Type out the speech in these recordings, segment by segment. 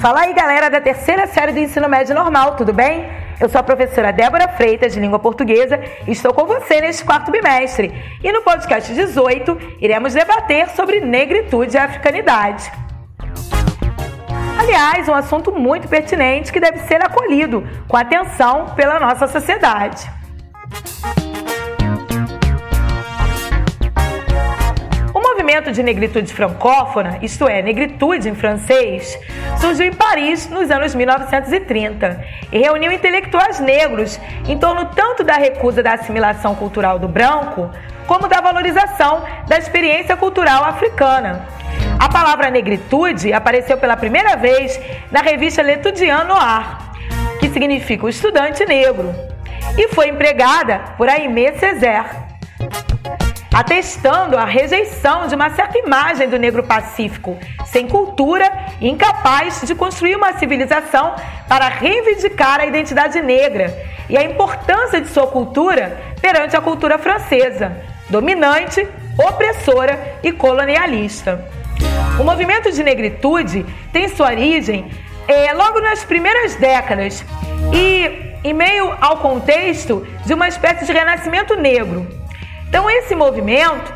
Fala aí, galera da terceira série do ensino médio normal, tudo bem? Eu sou a professora Débora Freitas, de língua portuguesa, e estou com você neste quarto bimestre. E no podcast 18, iremos debater sobre negritude e africanidade. Aliás, um assunto muito pertinente que deve ser acolhido com atenção pela nossa sociedade. Movimento de negritude francófona, isto é, negritude em francês, surgiu em Paris nos anos 1930 e reuniu intelectuais negros em torno tanto da recusa da assimilação cultural do branco, como da valorização da experiência cultural africana. A palavra negritude apareceu pela primeira vez na revista L'Étudiant Noir, que significa o estudante negro, e foi empregada por Aimé Césaire atestando a rejeição de uma certa imagem do negro pacífico, sem cultura e incapaz de construir uma civilização para reivindicar a identidade negra e a importância de sua cultura perante a cultura francesa, dominante, opressora e colonialista. O movimento de negritude tem sua origem é, logo nas primeiras décadas e em meio ao contexto de uma espécie de renascimento negro então, esse movimento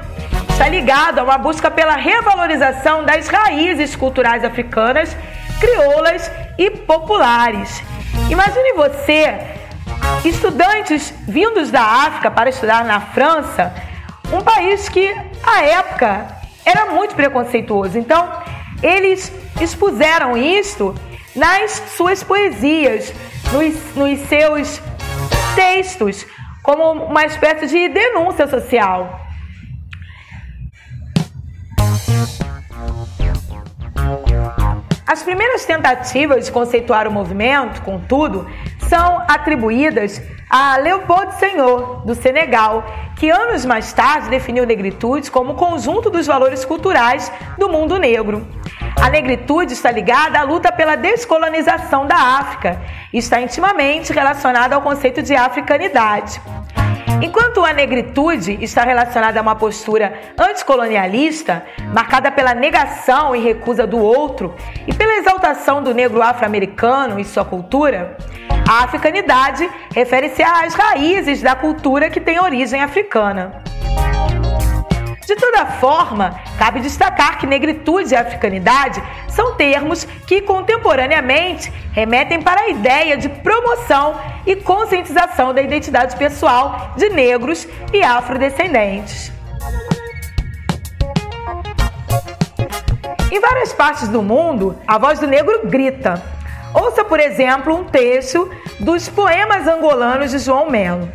está ligado a uma busca pela revalorização das raízes culturais africanas, crioulas e populares. Imagine você, estudantes vindos da África para estudar na França, um país que, à época, era muito preconceituoso. Então, eles expuseram isto nas suas poesias, nos, nos seus textos, como uma espécie de denúncia social. As primeiras tentativas de conceituar o movimento, contudo, são atribuídas a Leopold Senghor, do Senegal, que anos mais tarde definiu negritude como conjunto dos valores culturais do mundo negro. A negritude está ligada à luta pela descolonização da África e está intimamente relacionada ao conceito de africanidade. Enquanto a negritude está relacionada a uma postura anticolonialista, marcada pela negação e recusa do outro e pela exaltação do negro afro-americano e sua cultura, a africanidade refere-se às raízes da cultura que tem origem africana. De toda forma, cabe destacar que negritude e africanidade são termos que contemporaneamente remetem para a ideia de promoção e conscientização da identidade pessoal de negros e afrodescendentes. Em várias partes do mundo, a voz do negro grita. Ouça, por exemplo, um texto dos poemas angolanos de João Melo.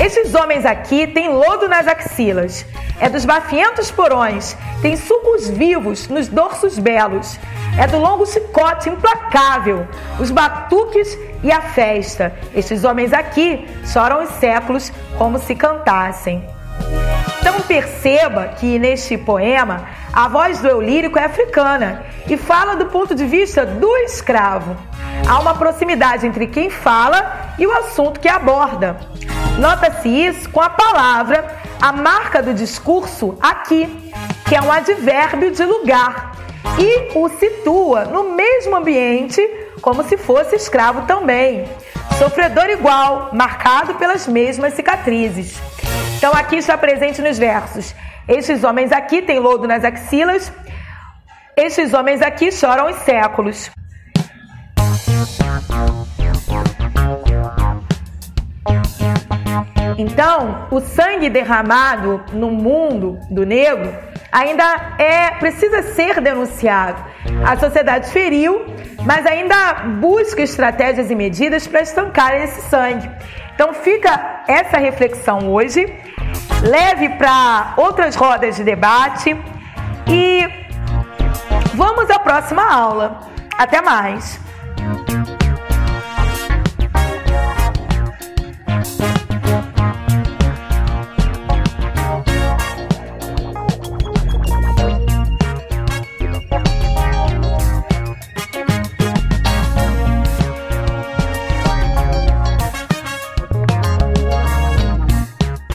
Esses homens aqui têm lodo nas axilas, é dos bafientos porões, tem sucos vivos nos dorsos belos, é do longo chicote implacável, os batuques e a festa. Estes homens aqui choram os séculos como se cantassem. Então perceba que neste poema a voz do eu lírico é africana e fala do ponto de vista do escravo. Há uma proximidade entre quem fala e o assunto que aborda. Nota-se isso com a palavra, a marca do discurso aqui, que é um advérbio de lugar, e o situa no mesmo ambiente como se fosse escravo também. Sofredor igual, marcado pelas mesmas cicatrizes. Então aqui está presente nos versos. Estes homens aqui têm lodo nas axilas, estes homens aqui choram os séculos. Então, o sangue derramado no mundo do negro ainda é precisa ser denunciado. A sociedade feriu, mas ainda busca estratégias e medidas para estancar esse sangue. Então fica essa reflexão hoje, leve para outras rodas de debate e vamos à próxima aula. Até mais!